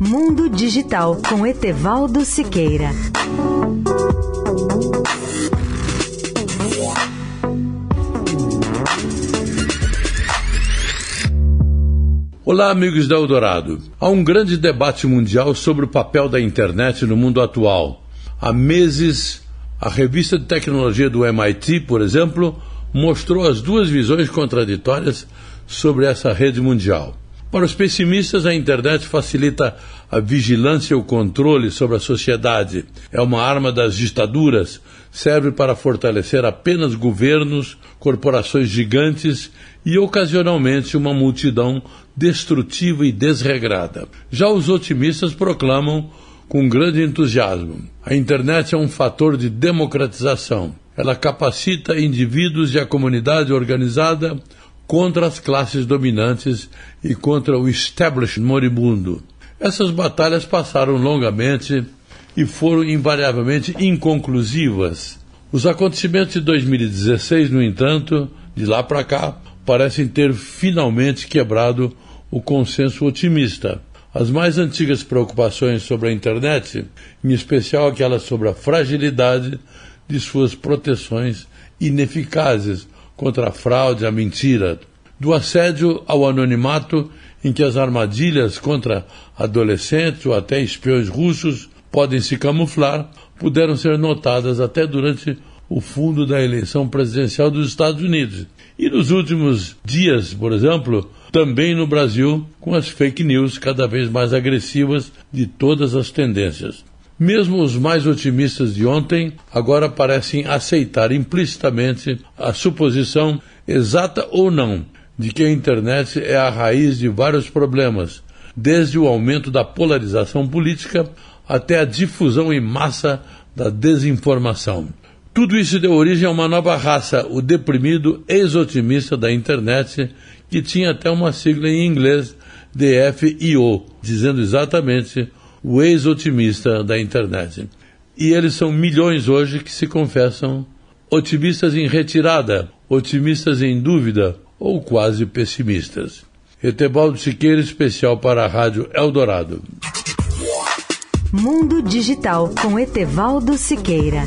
Mundo Digital com Etevaldo Siqueira. Olá, amigos da Eldorado. Há um grande debate mundial sobre o papel da internet no mundo atual. Há meses, a revista de tecnologia do MIT, por exemplo, mostrou as duas visões contraditórias sobre essa rede mundial. Para os pessimistas, a internet facilita a vigilância e o controle sobre a sociedade. É uma arma das ditaduras, serve para fortalecer apenas governos, corporações gigantes e, ocasionalmente, uma multidão destrutiva e desregrada. Já os otimistas proclamam com grande entusiasmo: a internet é um fator de democratização. Ela capacita indivíduos e a comunidade organizada contra as classes dominantes e contra o establishment moribundo. Essas batalhas passaram longamente e foram invariavelmente inconclusivas. Os acontecimentos de 2016, no entanto, de lá para cá, parecem ter finalmente quebrado o consenso otimista. As mais antigas preocupações sobre a internet, em especial aquelas sobre a fragilidade de suas proteções ineficazes contra a fraude, a mentira, do assédio ao anonimato em que as armadilhas contra adolescentes ou até espiões russos podem se camuflar, puderam ser notadas até durante o fundo da eleição presidencial dos Estados Unidos. E nos últimos dias, por exemplo, também no Brasil, com as fake news cada vez mais agressivas de todas as tendências. Mesmo os mais otimistas de ontem agora parecem aceitar implicitamente a suposição, exata ou não, de que a internet é a raiz de vários problemas, desde o aumento da polarização política até a difusão em massa da desinformação. Tudo isso deu origem a uma nova raça, o deprimido ex-otimista da internet, que tinha até uma sigla em inglês, DFIO, dizendo exatamente o ex-otimista da internet. E eles são milhões hoje que se confessam otimistas em retirada, otimistas em dúvida ou quase pessimistas. Etebaldo Siqueira, especial para a Rádio Eldorado. Mundo Digital com Etevaldo Siqueira.